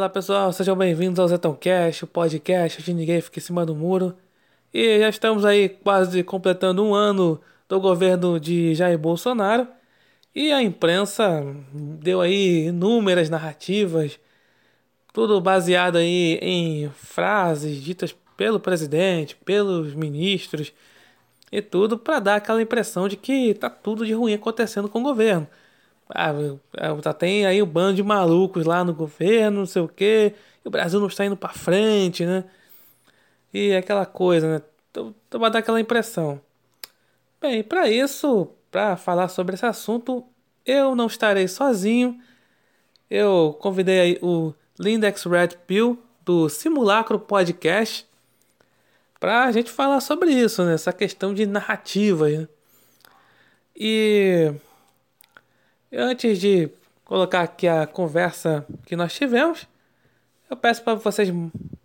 Fala pessoal, sejam bem-vindos ao Zetão Cash, o podcast de ninguém fica em cima do muro. E já estamos aí quase completando um ano do governo de Jair Bolsonaro. E a imprensa deu aí inúmeras narrativas, tudo baseado aí em frases ditas pelo presidente, pelos ministros e tudo para dar aquela impressão de que tá tudo de ruim acontecendo com o governo. Ah, tá, tem aí o um bando de malucos lá no governo, não sei o quê, e o Brasil não está indo para frente, né? E aquela coisa, né? Então vai dar aquela impressão. Bem, para isso, para falar sobre esse assunto, eu não estarei sozinho. Eu convidei aí o Lindex Red Pill do Simulacro Podcast para a gente falar sobre isso, né? essa questão de narrativas. Né? E antes de colocar aqui a conversa que nós tivemos, eu peço para vocês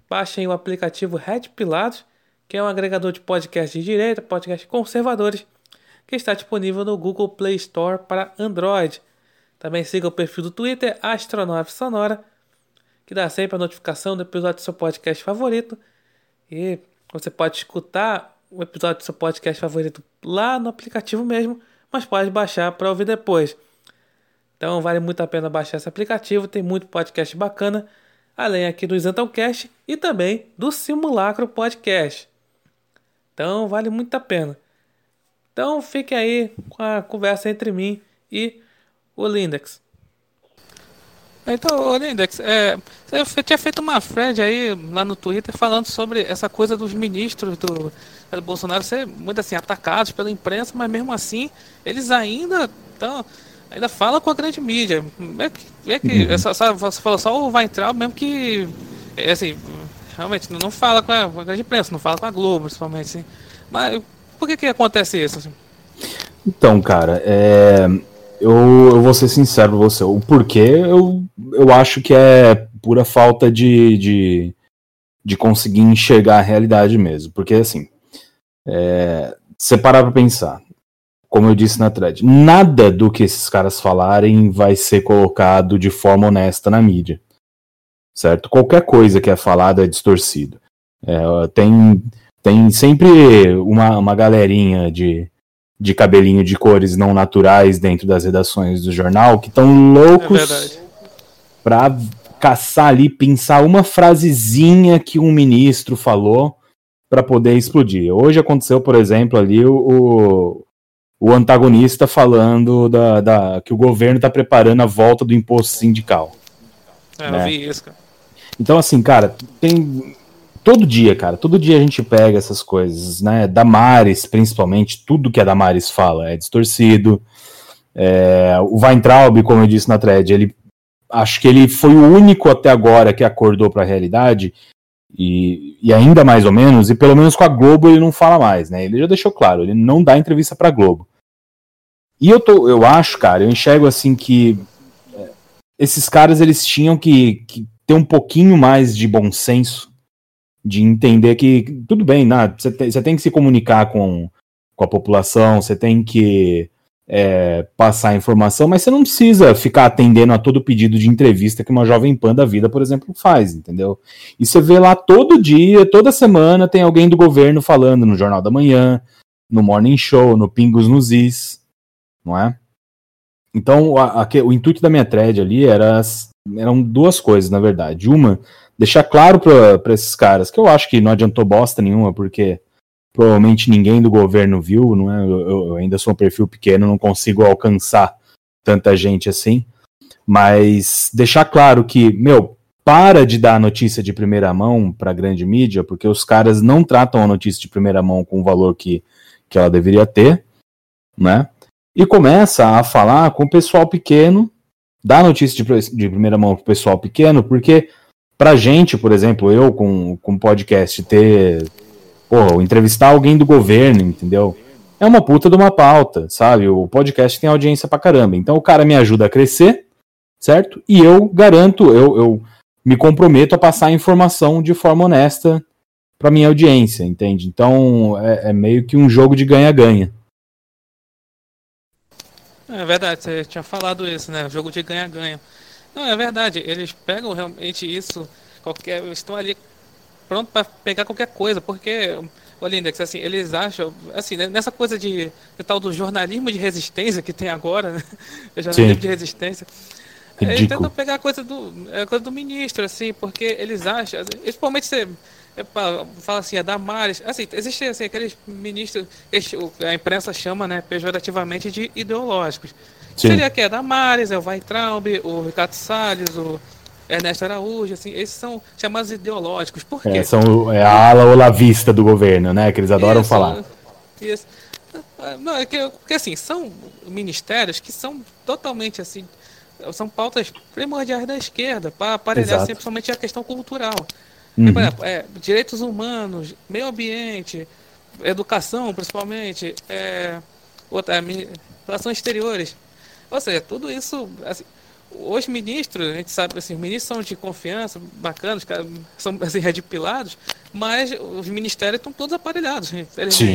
baixem o aplicativo Red Pilatos, que é um agregador de podcasts de direita, podcasts conservadores, que está disponível no Google Play Store para Android. Também siga o perfil do Twitter Astronave Sonora, que dá sempre a notificação do episódio do seu podcast favorito. E você pode escutar o episódio do seu podcast favorito lá no aplicativo mesmo, mas pode baixar para ouvir depois. Então vale muito a pena baixar esse aplicativo, tem muito podcast bacana, além aqui do Isantãocast e também do Simulacro Podcast. Então vale muito a pena. Então fique aí com a conversa entre mim e o Lindex. Então, Lindex, é, você tinha feito uma thread aí lá no Twitter falando sobre essa coisa dos ministros do, do Bolsonaro ser muito assim atacados pela imprensa, mas mesmo assim eles ainda estão ainda falam com a grande mídia. É que, é que uhum. essa, você falou só o Weintraub mesmo que é, assim realmente não fala com a, com a, grande imprensa, não fala com a Globo, principalmente. Assim. Mas por que que acontece isso? Assim? Então, cara, é eu, eu vou ser sincero com você. O porquê eu, eu acho que é pura falta de, de, de conseguir enxergar a realidade mesmo. Porque, assim, é, você parar pra pensar, como eu disse na thread, nada do que esses caras falarem vai ser colocado de forma honesta na mídia. Certo? Qualquer coisa que é falada é distorcido. É, tem, tem sempre uma, uma galerinha de de cabelinho de cores não naturais dentro das redações do jornal que estão loucos é para caçar ali, pensar uma frasezinha que um ministro falou para poder explodir. Hoje aconteceu, por exemplo, ali o, o antagonista falando da, da que o governo está preparando a volta do imposto sindical. É, né? eu vi isso, cara. Então, assim, cara, tem todo dia, cara, todo dia a gente pega essas coisas, né? Damares, principalmente, tudo que a Damares fala é distorcido. É, o Weintraub, como eu disse na thread, ele acho que ele foi o único até agora que acordou para a realidade e, e, ainda mais ou menos, e pelo menos com a Globo ele não fala mais, né? Ele já deixou claro, ele não dá entrevista para Globo. E eu tô, eu acho, cara, eu enxergo assim que é, esses caras eles tinham que, que ter um pouquinho mais de bom senso de entender que tudo bem, né, você, tem, tem que se comunicar com, com a população, você tem que é, passar informação, mas você não precisa ficar atendendo a todo pedido de entrevista que uma jovem pan da vida, por exemplo, faz, entendeu? E você vê lá todo dia, toda semana, tem alguém do governo falando no Jornal da Manhã, no Morning Show, no Pingos nos Is, não é? Então, a, a, o intuito da minha thread ali era, eram duas coisas, na verdade. Uma, deixar claro para esses caras que eu acho que não adiantou bosta nenhuma, porque provavelmente ninguém do governo viu, não é? Eu, eu, ainda sou um perfil pequeno, não consigo alcançar tanta gente assim. Mas deixar claro que, meu, para de dar notícia de primeira mão para a grande mídia, porque os caras não tratam a notícia de primeira mão com o valor que, que ela deveria ter, né? E começa a falar com o pessoal pequeno, dá notícia de, de primeira mão para o pessoal pequeno, porque pra gente, por exemplo, eu com, com podcast, ter. Pô, entrevistar alguém do governo, entendeu? É uma puta de uma pauta, sabe? O podcast tem audiência pra caramba. Então o cara me ajuda a crescer, certo? E eu garanto, eu, eu me comprometo a passar a informação de forma honesta pra minha audiência, entende? Então é, é meio que um jogo de ganha-ganha. É verdade, você tinha falado isso, né? Jogo de ganha-ganha. Não, é verdade. Eles pegam realmente isso, qualquer, estão ali pronto para pegar qualquer coisa, porque o Lindex, assim, eles acham, assim, né, nessa coisa de, de, tal do jornalismo de resistência que tem agora, né? jornalismo Sim. de resistência. Ridículo. Eles tentam pegar a coisa do, a é, coisa do ministro, assim, porque eles acham, principalmente você é, fala assim, é Damares, assim, existe assim, aqueles ministros, a imprensa chama, né, pejorativamente de ideológicos. Sim. Seria que é Damares, é o Weitraub, o Ricardo Salles, o Ernesto Araújo, assim, esses são chamados ideológicos. Por quê? É, são é a ala olavista do governo, né? Que eles adoram isso, falar. Isso. Não, é que, porque assim, são ministérios que são totalmente assim. São pautas primordiais da esquerda, para aparelhar sempre somente a questão cultural. Uhum. Por exemplo, é, direitos humanos, meio ambiente, educação principalmente, é, outra, relações exteriores. Ou seja, tudo isso. Assim, os ministros, a gente sabe assim, os ministros são de confiança, bacanas, são assim, redipilados, mas os ministérios estão todos aparelhados, Sim,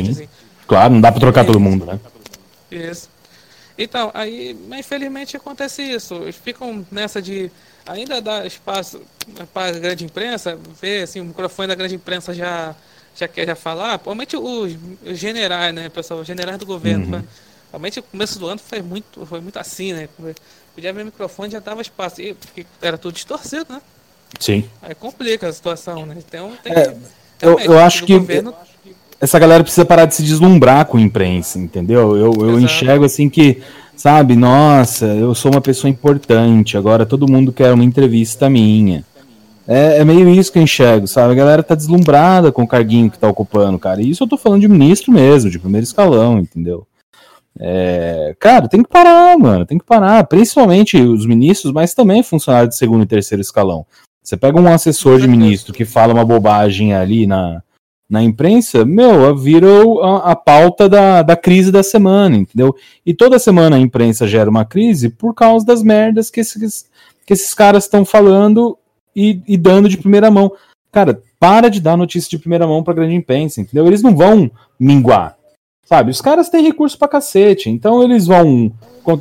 assim. claro, não dá para trocar todo mundo, né? Isso. Então, aí, infelizmente acontece isso. Eles ficam nessa de ainda dar espaço para a grande imprensa, ver assim, o microfone da grande imprensa já já quer já falar, principalmente os, os generais, né, pessoal, os generais do governo. Uhum. Realmente o começo do ano foi muito, foi muito assim, né? Podia ver o microfone já dava espaço. E, porque era tudo distorcido, né? Sim. Aí complica a situação, né? Então tem é, eu, eu acho que governo... essa galera precisa parar de se deslumbrar com a imprensa, entendeu? Eu, eu enxergo assim que, sabe, nossa, eu sou uma pessoa importante, agora todo mundo quer uma entrevista minha. É, é, meio isso que eu enxergo, sabe? A galera tá deslumbrada com o carguinho que tá ocupando, cara. E isso eu tô falando de ministro mesmo, de primeiro escalão, entendeu? É, cara, tem que parar, mano, tem que parar. Principalmente os ministros, mas também funcionários de segundo e terceiro escalão. Você pega um assessor de ministro que fala uma bobagem ali na, na imprensa, meu, vira a, a pauta da, da crise da semana, entendeu? E toda semana a imprensa gera uma crise por causa das merdas que esses, que esses caras estão falando e, e dando de primeira mão. Cara, para de dar notícia de primeira mão pra grande imprensa, entendeu? Eles não vão minguar. Sabe, os caras têm recurso pra cacete, então eles vão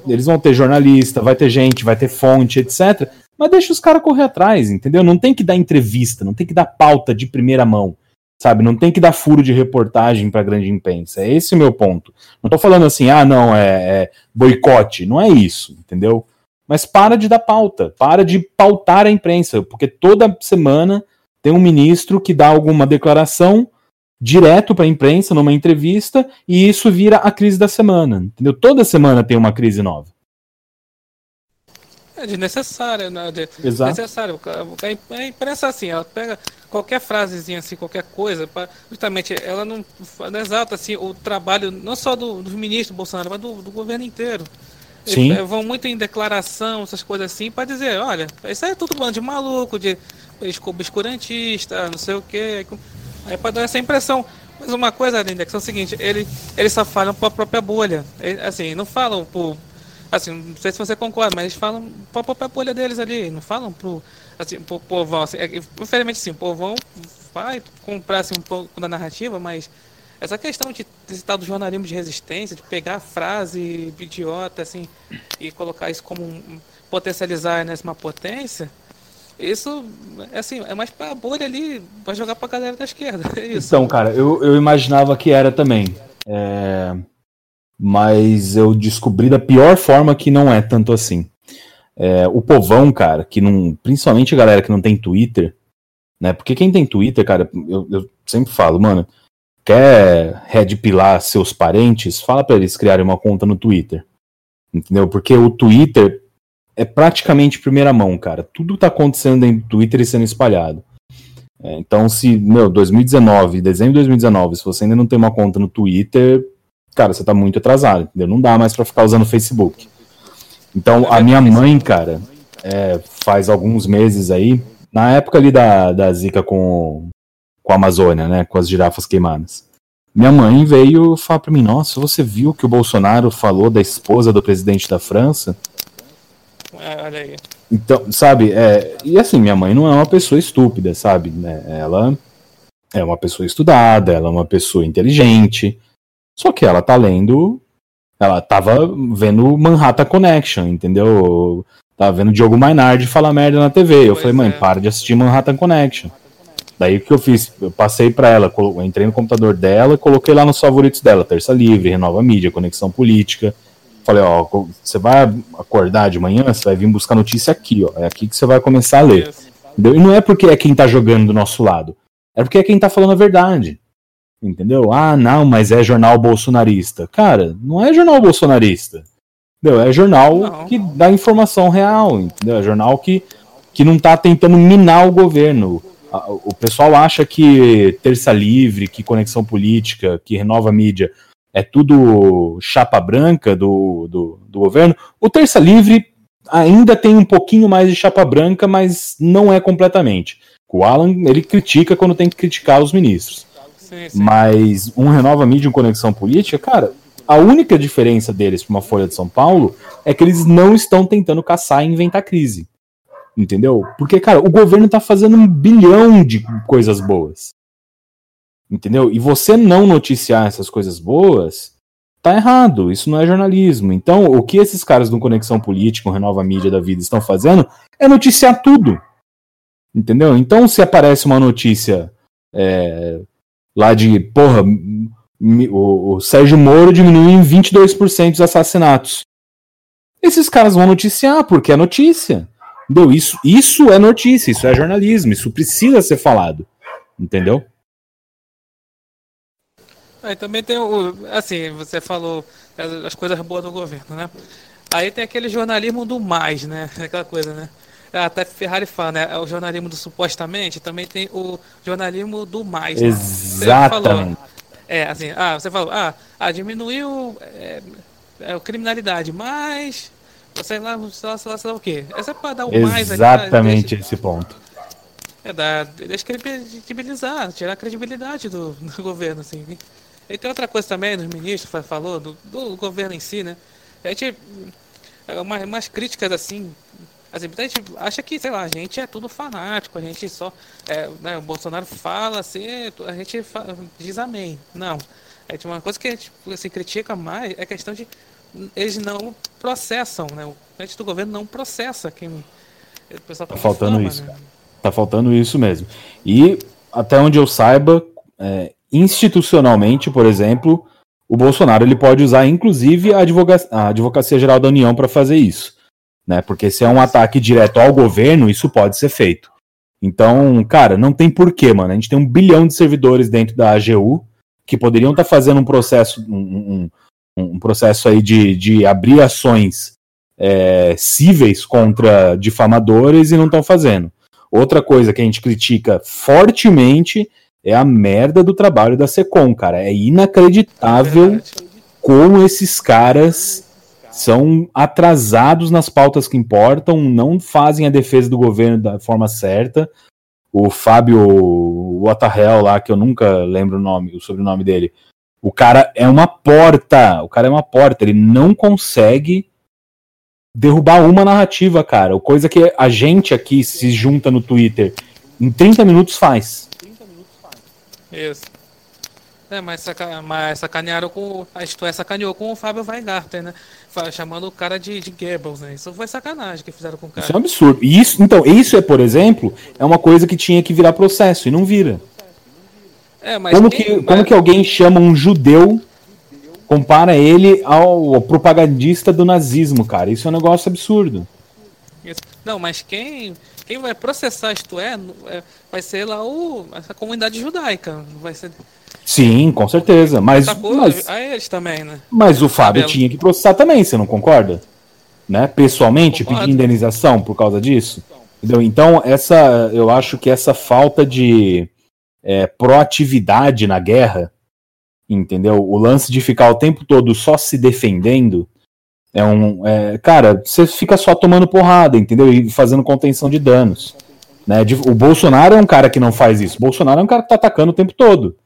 eles vão ter jornalista, vai ter gente, vai ter fonte, etc. Mas deixa os caras correr atrás, entendeu? Não tem que dar entrevista, não tem que dar pauta de primeira mão, sabe? Não tem que dar furo de reportagem para grande imprensa. É esse o meu ponto. Não tô falando assim, ah, não, é, é boicote. Não é isso, entendeu? Mas para de dar pauta, para de pautar a imprensa, porque toda semana tem um ministro que dá alguma declaração direto para a imprensa numa entrevista e isso vira a crise da semana, entendeu? Toda semana tem uma crise nova. É desnecessário, né? De, Exato. Necessário. A imprensa assim, ela pega qualquer frasezinha assim, qualquer coisa, pra, justamente ela não, não exalta assim o trabalho não só do, dos ministros Bolsonaro, mas do, do governo inteiro. Sim. Eles vão muito em declaração, essas coisas assim, para dizer, olha, isso aí é tudo bando de maluco, de obscurantista, não sei o quê. Aí pode dar essa impressão. Mas uma coisa, Lindex, é o seguinte, ele, eles só falam para a própria bolha. Ele, assim, não falam por. Assim, não sei se você concorda, mas eles falam para a própria bolha deles ali, não falam pro, assim, pro povão. Assim, é, infelizmente sim, o povão vai comprar assim, um pouco da narrativa, mas essa questão de tal do jornalismo de resistência, de pegar a frase idiota assim e colocar isso como um, potencializar nessa potência, isso, assim, é mais pra bolha ali, pra jogar pra galera da esquerda. É. Então, cara, eu, eu imaginava que era também. É... Mas eu descobri da pior forma que não é tanto assim. É, o povão, cara, que não. Principalmente a galera que não tem Twitter, né? Porque quem tem Twitter, cara, eu, eu sempre falo, mano, quer redpilar seus parentes, fala para eles criarem uma conta no Twitter. Entendeu? Porque o Twitter é praticamente primeira mão, cara. Tudo tá acontecendo do Twitter e sendo espalhado. É, então, se, meu, 2019, dezembro de 2019, se você ainda não tem uma conta no Twitter, cara, você tá muito atrasado, entendeu? Não dá mais para ficar usando o Facebook. Então, a minha mãe, cara, é, faz alguns meses aí, na época ali da, da zica com, com a Amazônia, né, com as girafas queimadas. Minha mãe veio falar pra mim, nossa, você viu que o Bolsonaro falou da esposa do presidente da França? É, olha aí. Então, sabe, é, e assim, minha mãe não é uma pessoa estúpida, sabe? Né? Ela é uma pessoa estudada, ela é uma pessoa inteligente. Só que ela tá lendo. Ela tava vendo Manhattan Connection, entendeu? Tava vendo o Diogo Mainardi falar merda na TV. Eu falei, mãe, é. para de assistir Manhattan Connection. Daí o que eu fiz? Eu passei para ela, entrei no computador dela, coloquei lá nos favoritos dela, Terça Livre, Renova Mídia, Conexão Política. Falei, ó, você vai acordar de manhã, você vai vir buscar notícia aqui, ó. É aqui que você vai começar a ler. Entendeu? E não é porque é quem tá jogando do nosso lado. É porque é quem tá falando a verdade. Entendeu? Ah, não, mas é jornal bolsonarista. Cara, não é jornal bolsonarista. Entendeu? É jornal não. que dá informação real, entendeu? É jornal que, que não tá tentando minar o governo. O pessoal acha que Terça Livre, que Conexão Política, que Renova Mídia é tudo chapa branca do, do, do governo. O Terça Livre ainda tem um pouquinho mais de chapa branca, mas não é completamente. O Alan, ele critica quando tem que criticar os ministros. Sim, sim. Mas um Renova Mídia e um Conexão Política, cara, a única diferença deles para uma Folha de São Paulo é que eles não estão tentando caçar e inventar crise. Entendeu? Porque, cara, o governo tá fazendo um bilhão de coisas boas. Entendeu? E você não noticiar essas coisas boas tá errado. Isso não é jornalismo. Então, o que esses caras do Conexão Política, Renova Mídia da Vida estão fazendo é noticiar tudo. Entendeu? Então, se aparece uma notícia é, lá de, porra, o, o Sérgio Moro diminuiu em 22% os assassinatos. Esses caras vão noticiar, porque é notícia. Entendeu? Isso, isso é notícia, isso é jornalismo, isso precisa ser falado. Entendeu? Aí também tem o. Assim, você falou as coisas boas do governo, né? Aí tem aquele jornalismo do mais, né? Aquela coisa, né? Até Ferrari fala, né? O jornalismo do supostamente, também tem o jornalismo do mais. Né? Exatamente. É, assim, ah, você falou, ah, ah diminuiu é, é, a criminalidade, mas. Sei lá, sei lá, sei lá, sei lá o quê. Essa é pra dar o Exatamente mais Exatamente esse ponto. É, dá, deixa credibilizar, tirar a credibilidade do, do governo, assim. E tem outra coisa também, dos ministros falou, do, do governo em si, né? A gente. É, umas, umas críticas assim, Assim, a gente acha que, sei lá, a gente é tudo fanático, a gente só. É, né, o Bolsonaro fala assim, a gente fala, diz amém. Não. É tipo, uma coisa que a gente assim, critica mais é a questão de eles não processam, né? O presidente do governo não processa quem. O pessoal tá, tá faltando fama, isso. Né? Tá faltando isso mesmo. E até onde eu saiba, é, institucionalmente, por exemplo, o Bolsonaro ele pode usar inclusive a, advocacia, a Advocacia Geral da União para fazer isso né? Porque se é um ataque direto ao governo, isso pode ser feito. Então, cara, não tem porquê, mano. A gente tem um bilhão de servidores dentro da AGU que poderiam estar tá fazendo um processo, um, um, um, processo aí de, de abrir ações é, cíveis contra difamadores e não estão fazendo. Outra coisa que a gente critica fortemente é a merda do trabalho da Secom, cara. É inacreditável como esses caras são atrasados nas pautas que importam, não fazem a defesa do governo da forma certa. O Fábio Waterhell lá, que eu nunca lembro o nome, o sobrenome dele. O cara é uma porta, o cara é uma porta, ele não consegue derrubar uma narrativa, cara. Coisa que a gente aqui se junta no Twitter em 30 minutos faz. Isso. É, mas, saca, mas sacanearam com. Isto é, sacaneou com o Fábio Weingarten, né? Chamando o cara de, de Goebbels, né? Isso foi sacanagem que fizeram com o cara. Isso é um absurdo. E isso, então, isso é, por exemplo, é uma coisa que tinha que virar processo e não vira. É, como, quem, que, mas... como que alguém chama um judeu, compara ele ao, ao propagandista do nazismo, cara? Isso é um negócio absurdo. Isso. Não, mas quem, quem vai processar isto é, é vai ser lá o, essa comunidade judaica. Vai ser Sim, com certeza. Mas, mas, a eles também, né? Mas o Fábio tinha que processar também, você não concorda? Né? Pessoalmente, pedir indenização por causa disso. Entendeu? Então, essa, eu acho que essa falta de é, proatividade na guerra, entendeu? O lance de ficar o tempo todo só se defendendo é um. É, cara, você fica só tomando porrada, entendeu? E fazendo contenção de danos. Né? O Bolsonaro é um cara que não faz isso. O Bolsonaro é um cara que tá atacando o tempo todo.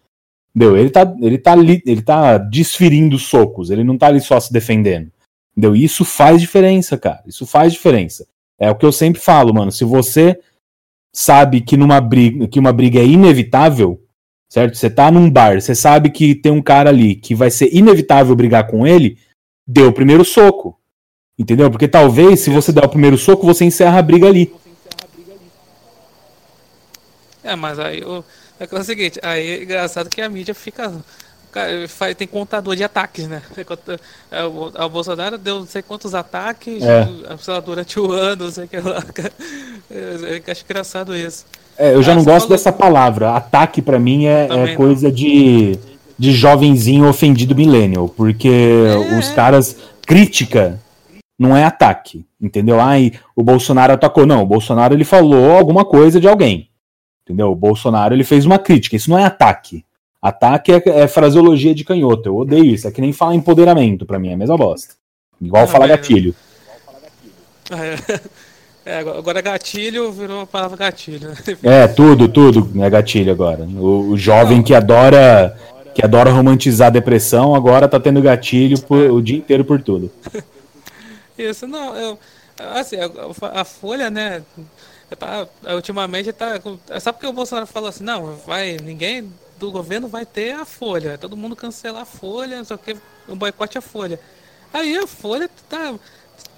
Entendeu? Ele tá, ele tá ali, ele tá desferindo socos, ele não tá ali só se defendendo. Entendeu? E isso faz diferença, cara. Isso faz diferença. É o que eu sempre falo, mano. Se você sabe que numa briga, que uma briga é inevitável, certo? Você tá num bar, você sabe que tem um cara ali que vai ser inevitável brigar com ele, dê o primeiro soco. Entendeu? Porque talvez, se você der o primeiro soco, você encerra a briga ali. É, mas aí é, é o seguinte, aí é engraçado que a mídia fica. Tem contador de ataques, né? É, o, Bolsonaro deu não sei quantos ataques é. lá, durante o ano, não sei o que lá. Eu acho engraçado isso. É, eu já ah, não gosto falou... dessa palavra. Ataque para mim é, é coisa de, de jovenzinho ofendido millennial, porque é. os caras. Crítica não é ataque, entendeu? Ai, o Bolsonaro atacou. Não, o Bolsonaro ele falou alguma coisa de alguém. Entendeu? O Bolsonaro ele fez uma crítica. Isso não é ataque. Ataque é, é fraseologia de canhoto. Eu odeio isso. É que nem falar empoderamento para mim. É a mesma bosta. Igual ah, falar gatilho. É, agora gatilho virou a palavra gatilho. Né? É, tudo, tudo é gatilho agora. O, o jovem que adora que adora romantizar a depressão agora tá tendo gatilho por, o dia inteiro por tudo. Isso, não, eu, assim, a, a Folha, né, tá, ultimamente tá. Sabe porque o Bolsonaro falou assim, não, vai, ninguém do governo vai ter a folha. Todo mundo cancelar a folha, o que, um boicote a folha. Aí a folha tá,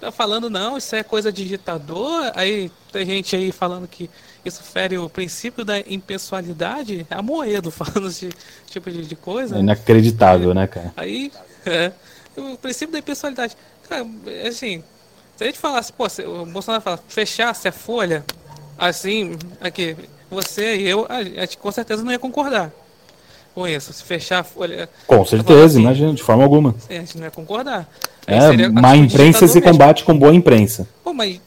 tá falando, não, isso é coisa de ditador. Aí tem gente aí falando que isso fere o princípio da impessoalidade. É a Moedo falando esse tipo de, de coisa. É inacreditável, aí, né, cara? Aí, é, o princípio da impessoalidade. Cara, assim, se a gente falasse, pô, o Bolsonaro fala, fechasse a folha, assim, aqui, você e eu, a gente com certeza não ia concordar com isso. Se fechar a folha. Com certeza, assim, imagina, de forma alguma. A gente não ia concordar. É, má imprensa se combate com boa imprensa. Pô, mas.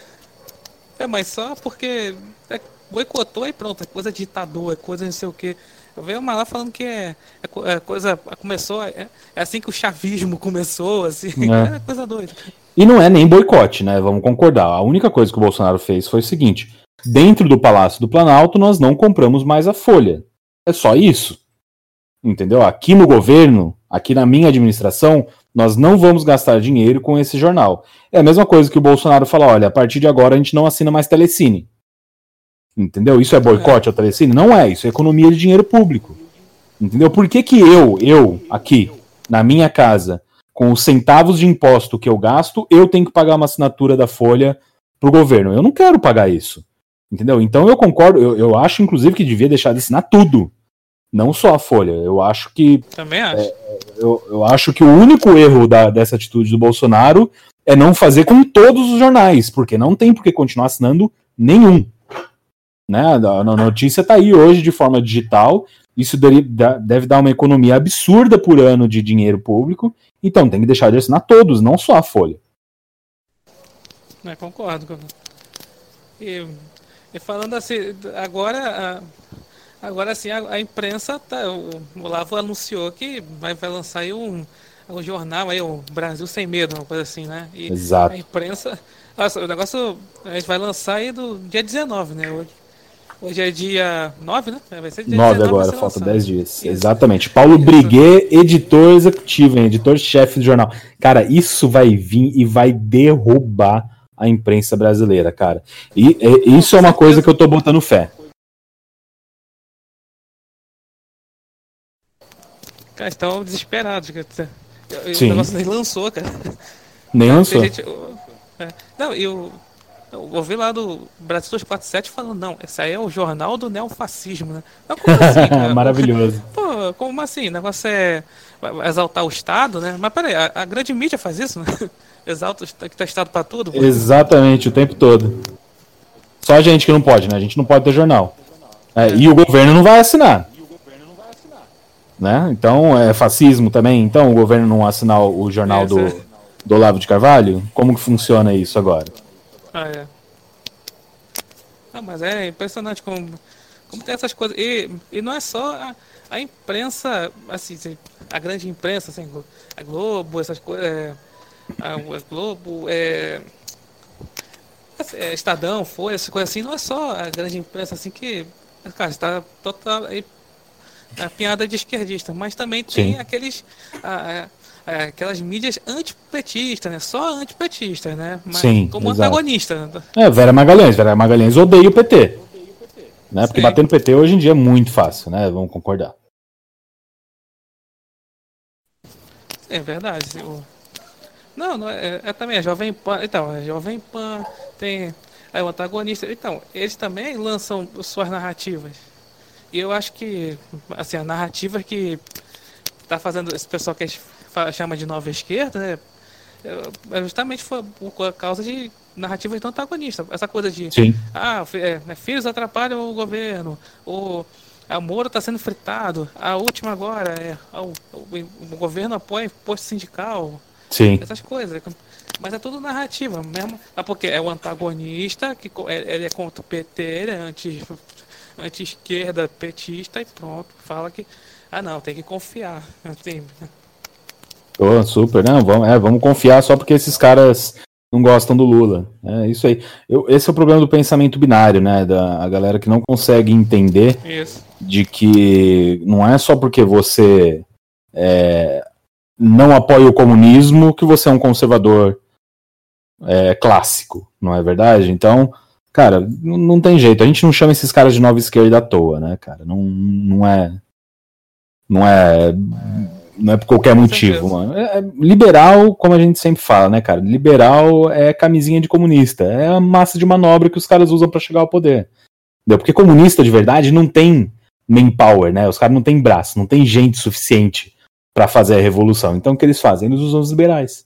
é, mas só porque é, boicotou e pronto, é coisa ditador, é coisa não sei o quê. Eu vejo uma lá falando que é, é, é coisa. Começou. É, é, assim que o chavismo começou, assim. É, é coisa doida. E não é nem boicote, né? Vamos concordar. A única coisa que o Bolsonaro fez foi o seguinte: dentro do Palácio do Planalto, nós não compramos mais a Folha. É só isso. Entendeu? Aqui no governo, aqui na minha administração, nós não vamos gastar dinheiro com esse jornal. É a mesma coisa que o Bolsonaro fala: olha, a partir de agora a gente não assina mais telecine. Entendeu? Isso é boicote ao telecine? Não é, isso é economia de dinheiro público. Entendeu? Por que, que eu, eu, aqui, na minha casa, com os centavos de imposto que eu gasto, eu tenho que pagar uma assinatura da Folha pro governo. Eu não quero pagar isso. Entendeu? Então eu concordo, eu, eu acho, inclusive, que devia deixar de assinar tudo. Não só a Folha. Eu acho que. Também acho. É, eu, eu acho que o único erro da, dessa atitude do Bolsonaro é não fazer com todos os jornais, porque não tem por que continuar assinando nenhum. Né? A notícia está aí hoje de forma digital. Isso deve dar uma economia absurda por ano de dinheiro público então tem que deixar de assinar todos, não só a Folha. É, concordo. E, e, falando assim, agora, agora assim, a, a imprensa, tá, o Olavo anunciou que vai, vai lançar aí um, um jornal aí, o Brasil Sem Medo, uma coisa assim, né? E Exato. A imprensa, nossa, o negócio a gente vai lançar aí do dia 19, né? Hoje. Hoje é dia 9, né? Vai ser dia 9 agora, falta 10 dias. Isso. Exatamente. Paulo isso. Briguet, editor executivo, editor-chefe do jornal. Cara, isso vai vir e vai derrubar a imprensa brasileira, cara. E, e isso é uma coisa que eu tô botando fé. Cara, estão desesperados. Sim. O negócio nem lançou, cara. Nem lançou. Gente, é. Não, e o eu ouvi lá do Brasil 247 falando, não, esse aí é o jornal do neofascismo, né? Mas como assim, cara? Maravilhoso. Pô, como assim? O negócio é exaltar o Estado, né? Mas peraí, a, a grande mídia faz isso, né? Exalta que tá Estado pra tudo. Pô. Exatamente, o tempo todo. Só a gente que não pode, né? A gente não pode ter jornal. É, é. E o governo não vai assinar. Né? Então, é fascismo também. Então, o governo não assinar o jornal é, do, do Olavo de Carvalho? Como que funciona isso agora? Ah, é. Ah, mas é impressionante como, como tem essas coisas. E, e não é só a, a imprensa, assim, a grande imprensa, assim, a Globo, essas coisas. É, a, a, Globo, é, é, Estadão, Folha, essas coisas assim, não é só a grande imprensa assim que. Cara, está total. A piada de esquerdista, mas também tem Sim. aqueles. A, é, aquelas mídias antipetistas, né? Só antipetistas, né? Mas Sim, como exato. antagonista. É, Vera Magalhães. Vera Magalhães odeia o PT. Né? Porque Sim. bater no PT hoje em dia é muito fácil, né? Vamos concordar. É verdade. O, Não, não é, é também a Jovem Pan. Então, a Jovem Pan tem é o antagonista. Então, eles também lançam suas narrativas. E eu acho que, assim, a narrativa que tá fazendo esse pessoal que a gente chama de nova esquerda, né? É justamente foi por causa de narrativas tão antagonistas. Essa coisa de, Sim. ah, é, né, filhos atrapalham o governo, ou a Moro está sendo fritado, a última agora é o, o, o governo apoia posto sindical, Sim. essas coisas. Mas é tudo narrativa mesmo. Ah, porque é o antagonista, que é, ele é contra o PT, ele é anti, anti-esquerda, petista, e pronto. Fala que. Ah não, tem que confiar. Assim, Oh, super, não, vamos, é, vamos confiar só porque esses caras não gostam do Lula. É isso aí. Eu, esse é o problema do pensamento binário, né? Da a galera que não consegue entender isso. de que não é só porque você é, não apoia o comunismo que você é um conservador é, clássico, não é verdade? Então, cara, não, não, tem jeito. A gente não chama esses caras de nova esquerda à toa, né, cara? Não, não é. Não é. Não é por qualquer motivo, mano. É, liberal, como a gente sempre fala, né, cara? Liberal é camisinha de comunista. É a massa de manobra que os caras usam para chegar ao poder. Entendeu? Porque comunista de verdade não tem manpower, né? Os caras não têm braço, não tem gente suficiente para fazer a revolução. Então o que eles fazem? Eles usam os liberais.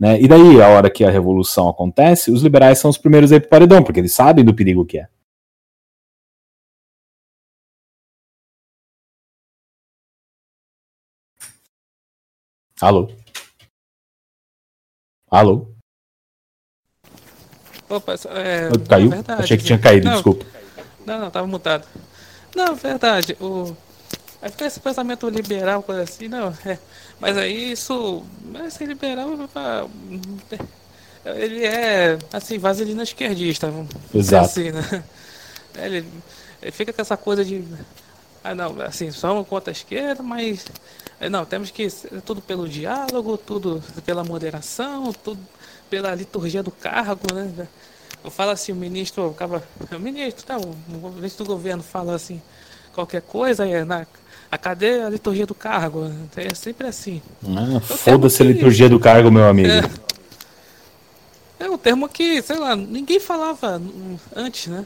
Né? E daí, a hora que a revolução acontece, os liberais são os primeiros a ir pro paredão, porque eles sabem do perigo que é. Alô? Alô? Opa, é, Caiu? Verdade, Achei que tinha caído, não, desculpa. Não, não, tava mutado. Não, verdade. O, Aí fica esse pensamento liberal, coisa assim, não. É, mas aí isso. Esse liberal. Ele é, assim, vaselina esquerdista. Exato. Assim, né? ele, ele fica com essa coisa de. Ah, não, assim, somos contra a esquerda, mas. Não, temos que. Tudo pelo diálogo, tudo pela moderação, tudo pela liturgia do cargo, né? Eu falo assim, o ministro acaba. O ministro, tá, o ministro do governo fala assim, qualquer coisa, é na, a cadê a liturgia do cargo? É sempre assim. Ah, Foda-se a liturgia do cargo, meu amigo. É, é um termo que, sei lá, ninguém falava antes, né?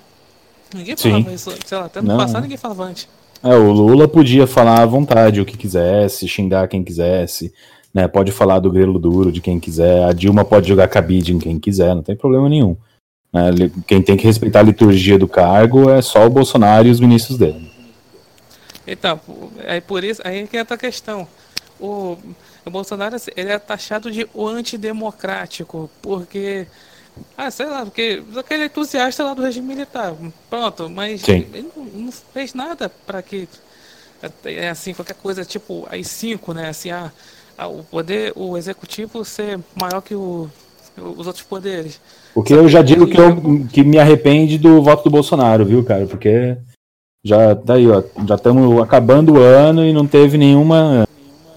Ninguém falava Sim. isso, sei lá, até no Não. passado ninguém falava antes. É, o Lula podia falar à vontade o que quisesse, xingar quem quisesse, né? Pode falar do grelo duro de quem quiser, a Dilma pode jogar cabide em quem quiser, não tem problema nenhum. Né? Quem tem que respeitar a liturgia do cargo é só o Bolsonaro e os ministros dele. Então, é por isso, aí que entra a questão. O, o Bolsonaro ele é taxado de o antidemocrático, porque. Ah, sei lá, porque aquele entusiasta lá do regime militar. Pronto, mas Sim. ele não, fez nada para que. É assim, qualquer coisa, tipo, aí cinco, né? Assim, ah, o poder, o executivo ser maior que o, os outros poderes. Porque eu já digo que, eu, que me arrepende do voto do Bolsonaro, viu, cara? Porque já tá ó, já estamos acabando o ano e não teve nenhuma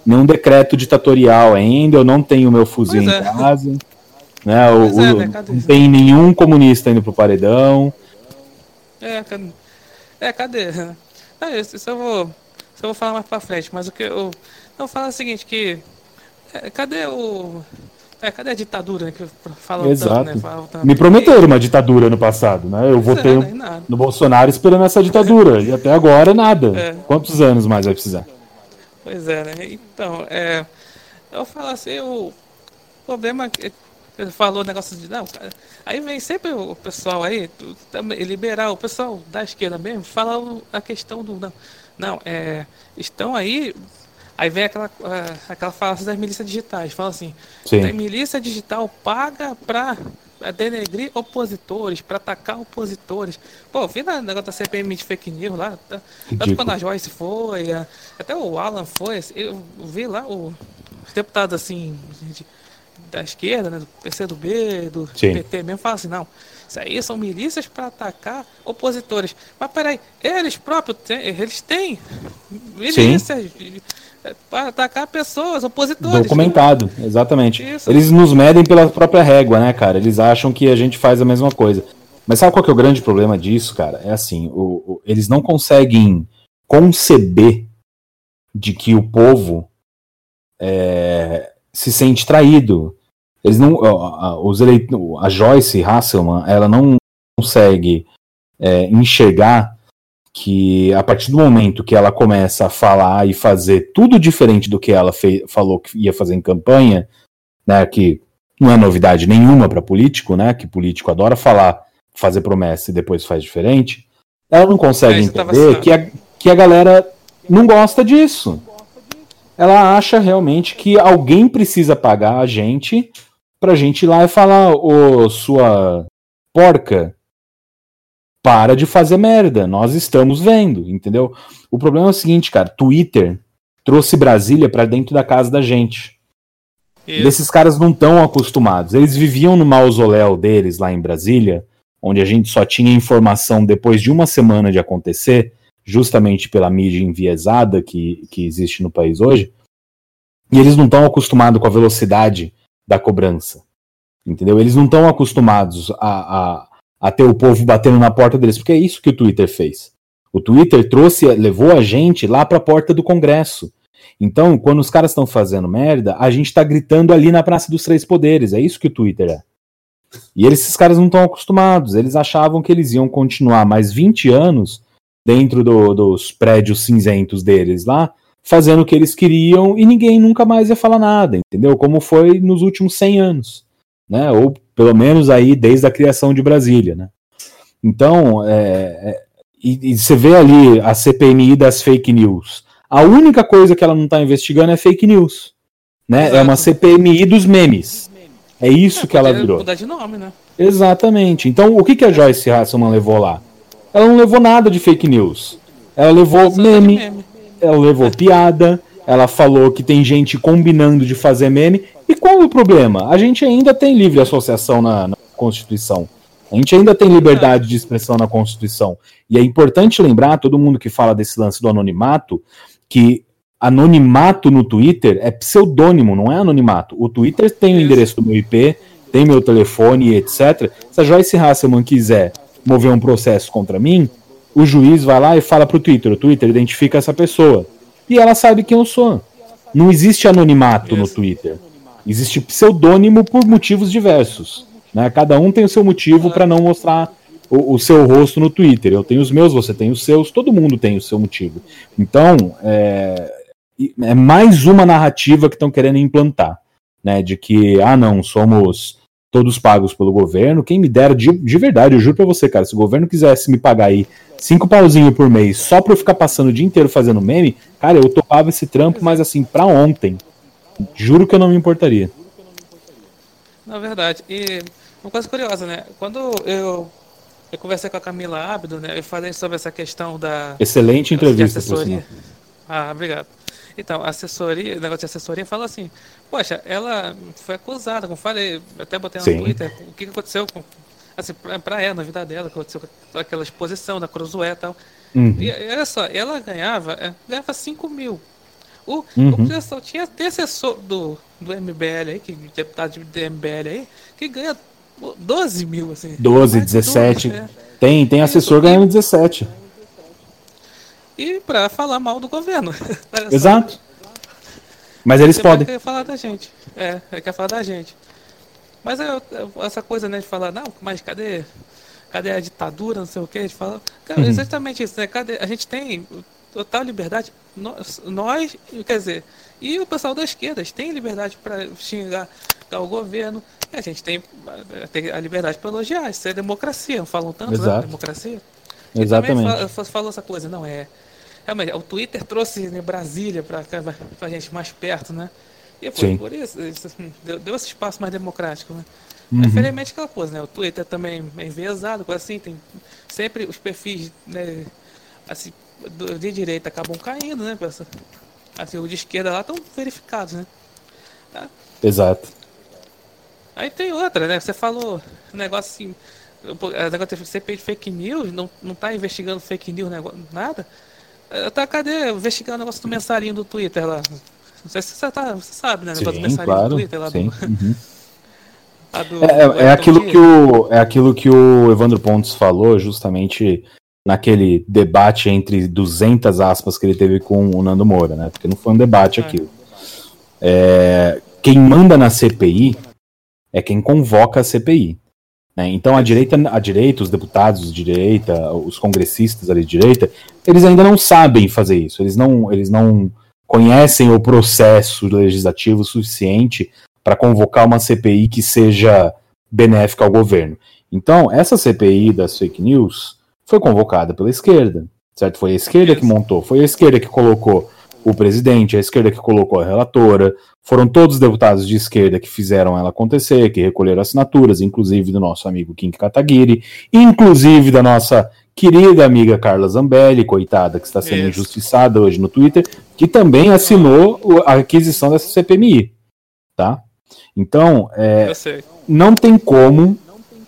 nenhum decreto ditatorial ainda. Eu não tenho meu fuzil pois em é. casa. Né, o, é, né? Não tem nenhum comunista indo pro paredão. É, cadê? É, cadê? É, isso, isso eu vou. Isso eu vou falar mais pra frente, mas o que eu. Eu falo é o seguinte, que. É, cadê o. É, cadê a ditadura né, que falam Exato. Tanto, né? Falam. Me prometeram uma ditadura no passado, né? Eu votei é, no, no Bolsonaro esperando essa ditadura. e até agora nada. É. Quantos anos mais vai precisar? Pois é, né? Então, é, eu falo assim, o problema é que ele falou negócio de. Não, aí vem sempre o pessoal aí, liberal, o pessoal da esquerda mesmo, fala a questão do. Não, não é, estão aí Aí vem aquela, aquela falácia das milícias digitais. Fala assim: a milícia digital paga para denegrir opositores, para atacar opositores. Pô, vi na negócio da CPM de fake news lá. Tá, tanto quando a Joyce foi, até o Alan foi. Eu vi lá o deputado assim. De, da esquerda, né, do PCdoB, do Sim. PT mesmo, fala assim, não, isso aí são milícias para atacar opositores. Mas peraí, eles próprios, eles têm milícias para atacar pessoas, opositores. Documentado, exatamente. Isso. Eles nos medem pela própria régua, né, cara? Eles acham que a gente faz a mesma coisa. Mas sabe qual que é o grande problema disso, cara? É assim, o, o, eles não conseguem conceber de que o povo é, se sente traído. Eles não, os eleit a Joyce Hasselman, ela não consegue é, enxergar que a partir do momento que ela começa a falar e fazer tudo diferente do que ela falou que ia fazer em campanha, né, que não é novidade nenhuma para político, né, que político adora falar, fazer promessa e depois faz diferente, ela não consegue é, entender que a, que a galera não gosta disso. Ela acha realmente que alguém precisa pagar a gente pra gente ir lá e falar, ô sua porca, para de fazer merda, nós estamos vendo, entendeu? O problema é o seguinte, cara, Twitter trouxe Brasília para dentro da casa da gente. Isso. Esses caras não estão acostumados. Eles viviam no mausoléu deles lá em Brasília, onde a gente só tinha informação depois de uma semana de acontecer, justamente pela mídia enviesada que, que existe no país hoje. E eles não estão acostumados com a velocidade da cobrança. Entendeu? Eles não estão acostumados a, a, a ter o povo batendo na porta deles, porque é isso que o Twitter fez. O Twitter trouxe, levou a gente lá para a porta do Congresso. Então, quando os caras estão fazendo merda, a gente está gritando ali na Praça dos Três Poderes. É isso que o Twitter é. E eles, esses caras não estão acostumados. Eles achavam que eles iam continuar mais 20 anos dentro do, dos prédios cinzentos deles lá, fazendo o que eles queriam e ninguém nunca mais ia falar nada, entendeu? Como foi nos últimos 100 anos, né? Ou pelo menos aí desde a criação de Brasília, né? Então, é, é, e, e, você vê ali a CPMI das fake news. A única coisa que ela não está investigando é fake news, né? Exato. É uma CPMI dos memes. É isso é, que ela virou. Mudar de nome, né? Exatamente. Então, o que, que a Joyce Hasselman levou lá? Ela não levou nada de fake news. Ela levou meme, meme, ela levou piada, ela falou que tem gente combinando de fazer meme. E qual o problema? A gente ainda tem livre associação na, na Constituição. A gente ainda tem liberdade de expressão na Constituição. E é importante lembrar, todo mundo que fala desse lance do anonimato, que anonimato no Twitter é pseudônimo, não é anonimato. O Twitter tem o endereço do meu IP, tem meu telefone, etc. Se a Joyce Hasselman quiser mover um processo contra mim, o juiz vai lá e fala pro Twitter, o Twitter identifica essa pessoa. E ela sabe quem eu sou. Não existe anonimato no Twitter. Existe pseudônimo por motivos diversos. Né? Cada um tem o seu motivo para não mostrar o, o, seu rosto no Twitter. Eu tenho os meus, você tem os seus, todo mundo tem o seu motivo. Então, é, é mais uma narrativa que estão querendo implantar. Né, de que, ah, não, somos todos pagos pelo governo. Quem me dera, de, de verdade, eu juro pra você, cara, se o governo quisesse me pagar aí cinco pauzinho por mês só pra eu ficar passando o dia inteiro fazendo meme, cara, eu topava esse trampo, mas assim, pra ontem. Juro que eu não me importaria. Na verdade, e uma coisa curiosa, né? Quando eu, eu conversei com a Camila Abdo, né? Eu falei sobre essa questão da. Excelente entrevista, por Ah, obrigado. Então, assessoria, o negócio de assessoria fala assim, poxa, ela foi acusada, como falei, até botei no Sim. Twitter, o que aconteceu com, assim, pra, pra ela, na vida dela, aconteceu aquela exposição da Cruzoé e tal. Uhum. E olha só, ela ganhava, é, ganhava 5 mil. O, uhum. o pessoal tinha até assessor do, do MBL aí, que, deputado do MBL aí, que ganha 12 mil, assim. 12, 17. 12, é. Tem, tem assessor ganhando 17 e para falar mal do governo. Exato. Mas eles podem. Quer falar da gente. É, quer falar da gente. Mas é, essa coisa, né, de falar, não, mas cadê, cadê a ditadura, não sei o que, a gente fala, cara, uhum. exatamente isso, né, cadê, a gente tem total liberdade, nós, nós, quer dizer, e o pessoal da esquerda tem liberdade para xingar o governo, e a gente tem, tem a liberdade para elogiar, isso é democracia, falam tanto, né, democracia. Exatamente. E também falou essa coisa, não é, Realmente, o Twitter trouxe né, Brasília para a gente mais perto, né? E foi Sim. por isso, isso deu, deu, esse espaço mais democrático, né? Uhum. Infelizmente aquela coisa, né? O Twitter também é enviesado, coisa assim, tem sempre os perfis né, assim, de direita acabam caindo, né? Assim, o de esquerda lá estão verificados, né? Tá? Exato. Aí tem outra, né? Você falou um negócio assim, o negócio de CPI de fake news, não, não tá investigando fake news, nada. Tá, cadê investigando o negócio do mensarinho do Twitter lá? Não sei se você, tá, você sabe, né? Sim, claro, do Twitter lá sim. do. Uhum. do é, é, é aquilo que o, é aquilo que o Evandro Pontes falou, justamente naquele debate entre 200 aspas que ele teve com o Nando Moura, né? Porque não foi um debate é. aquilo. É, quem manda na CPI é quem convoca a CPI. Né? Então a direita, a direita, os deputados de direita, os congressistas ali de direita, eles ainda não sabem fazer isso. Eles não, eles não conhecem o processo legislativo suficiente para convocar uma CPI que seja benéfica ao governo. Então, essa CPI das fake news foi convocada pela esquerda, certo? Foi a esquerda que montou, foi a esquerda que colocou o presidente, a esquerda que colocou a relatora, foram todos os deputados de esquerda que fizeram ela acontecer, que recolheram assinaturas, inclusive do nosso amigo Kim Kataguiri, inclusive da nossa querida amiga Carla Zambelli, coitada, que está sendo Isso. injustiçada hoje no Twitter, que também assinou a aquisição dessa CPMI, tá? Então, é, não tem como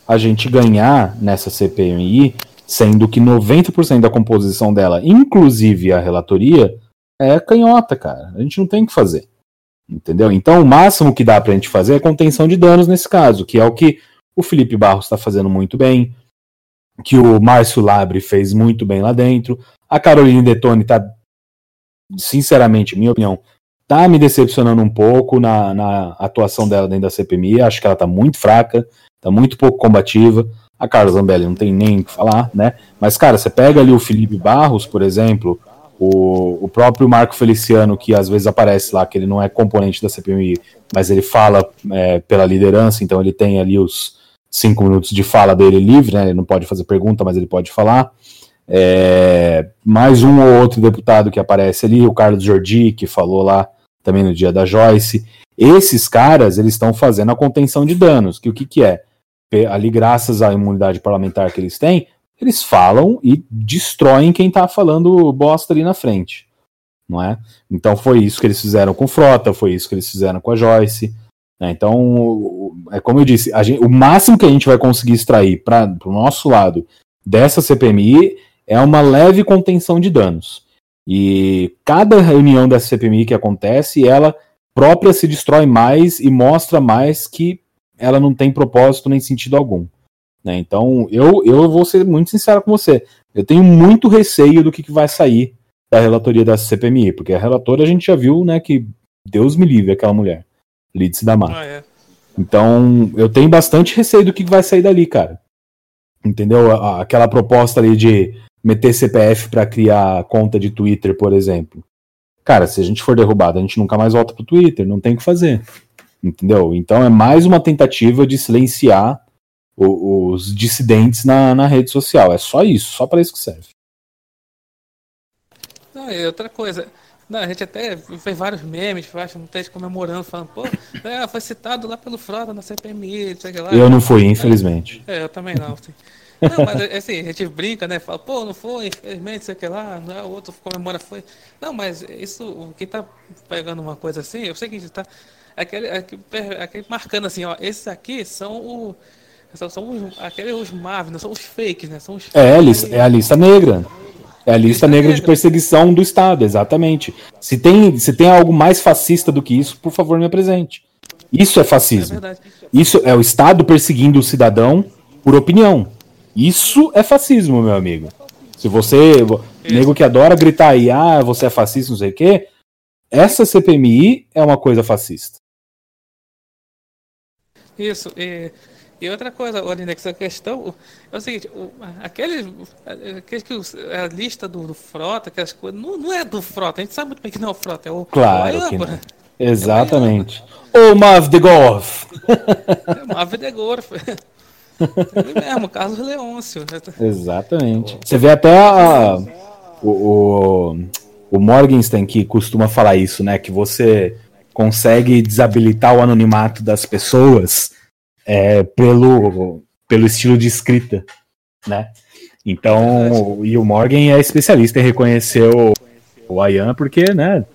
a gente ganhar nessa CPMI, sendo que 90% da composição dela, inclusive a relatoria, é canhota, cara. A gente não tem o que fazer. Entendeu? Então, o máximo que dá pra gente fazer é contenção de danos nesse caso, que é o que o Felipe Barros está fazendo muito bem, que o Márcio Labre fez muito bem lá dentro. A Carolina Detone tá, sinceramente, minha opinião, tá me decepcionando um pouco na, na atuação dela dentro da CPMI. Acho que ela tá muito fraca tá muito pouco combativa. A Carla Zambelli não tem nem o que falar, né? Mas, cara, você pega ali o Felipe Barros, por exemplo, o, o próprio Marco Feliciano, que às vezes aparece lá, que ele não é componente da CPMI, mas ele fala é, pela liderança, então ele tem ali os cinco minutos de fala dele livre, né? Ele não pode fazer pergunta, mas ele pode falar. É, mais um ou outro deputado que aparece ali, o Carlos Jordi, que falou lá também no dia da Joyce. Esses caras, eles estão fazendo a contenção de danos, que o que, que é? ali graças à imunidade parlamentar que eles têm, eles falam e destroem quem tá falando bosta ali na frente, não é? Então foi isso que eles fizeram com Frota, foi isso que eles fizeram com a Joyce. Né? Então, é como eu disse, gente, o máximo que a gente vai conseguir extrair para o nosso lado dessa CPMI é uma leve contenção de danos. E cada reunião dessa CPMI que acontece, ela própria se destrói mais e mostra mais que ela não tem propósito nem sentido algum. Né? Então, eu, eu vou ser muito sincero com você. Eu tenho muito receio do que, que vai sair da relatoria da CPMI, porque a relatora a gente já viu né, que Deus me livre aquela mulher, Lídice da Mata. Ah, é. Então, eu tenho bastante receio do que vai sair dali, cara. Entendeu? Aquela proposta ali de meter CPF para criar conta de Twitter, por exemplo. Cara, se a gente for derrubado, a gente nunca mais volta pro Twitter, não tem o que fazer. Entendeu? Então é mais uma tentativa de silenciar o, os dissidentes na, na rede social. É só isso, só para isso que serve. Não, e outra coisa. Não, a gente até fez vários memes, faz um texto comemorando, falando, pô, é, foi citado lá pelo Frota na CPMI, sei lá. Eu não fui, infelizmente. É, eu também não. Não, mas assim, a gente brinca, né? Fala, pô, não foi, infelizmente, sei que lá, não é o outro comemora, foi. Não, mas isso, quem tá pegando uma coisa assim, eu sei que a gente tá aquele, aquele, aquele marcando assim, ó, esses aqui são o são, são os, aqueles os Marvel, não são os fakes, né? São os é, a lista, é a lista negra. É a lista, negra, de perseguição do Estado, exatamente. Se tem, se tem algo mais fascista do que isso, por favor, me apresente. Isso é fascismo. É isso é o Estado perseguindo o cidadão por opinião. Isso é fascismo, meu amigo. Se você, isso. nego que adora gritar aí, ah, você é fascista, não sei o quê, essa CPMI é uma coisa fascista. Isso, e, e outra coisa, Olinda, essa questão é o seguinte, o, aqueles, aqueles que a lista do, do Frota, aquelas coisas, não, não é do Frota, a gente sabe muito bem que não é o Frota, é o Claro o que não. Né? Exatamente. É o Mav de Golf. É Mav de Golf. Ele mesmo, Carlos Leôncio. Exatamente. Você vê até a, o, o, o Morgenstern que costuma falar isso, né? Que você consegue desabilitar o anonimato das pessoas é, pelo, pelo estilo de escrita, né? Então, e o Morgan é especialista em reconhecer o, o Ayan porque, né,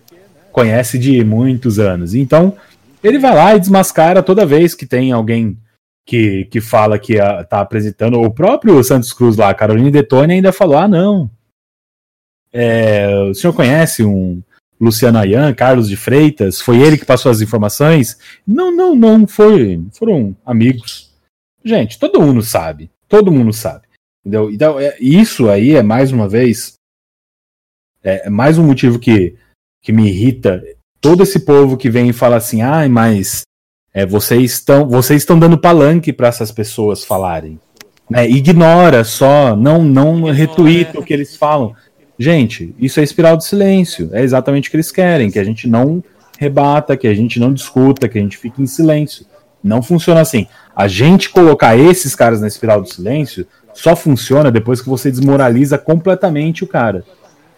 conhece de muitos anos. Então, ele vai lá e desmascara toda vez que tem alguém que, que fala que a, tá apresentando. O próprio Santos Cruz lá, Carolina Detone, ainda falou: ah, não. É, o senhor conhece um, Luciano Ayan, Carlos de Freitas, foi ele que passou as informações? Não, não, não, foi, foram amigos. Gente, todo mundo sabe, todo mundo sabe. Entendeu? Então, é, isso aí é mais uma vez é, é, mais um motivo que, que me irrita todo esse povo que vem e fala assim, ai, ah, mas É, vocês estão vocês estão dando palanque para essas pessoas falarem. Né? Ignora só, não não retuita o que eles falam. Gente, isso é espiral de silêncio. É exatamente o que eles querem, que a gente não rebata, que a gente não discuta, que a gente fique em silêncio. Não funciona assim. A gente colocar esses caras na espiral do silêncio só funciona depois que você desmoraliza completamente o cara.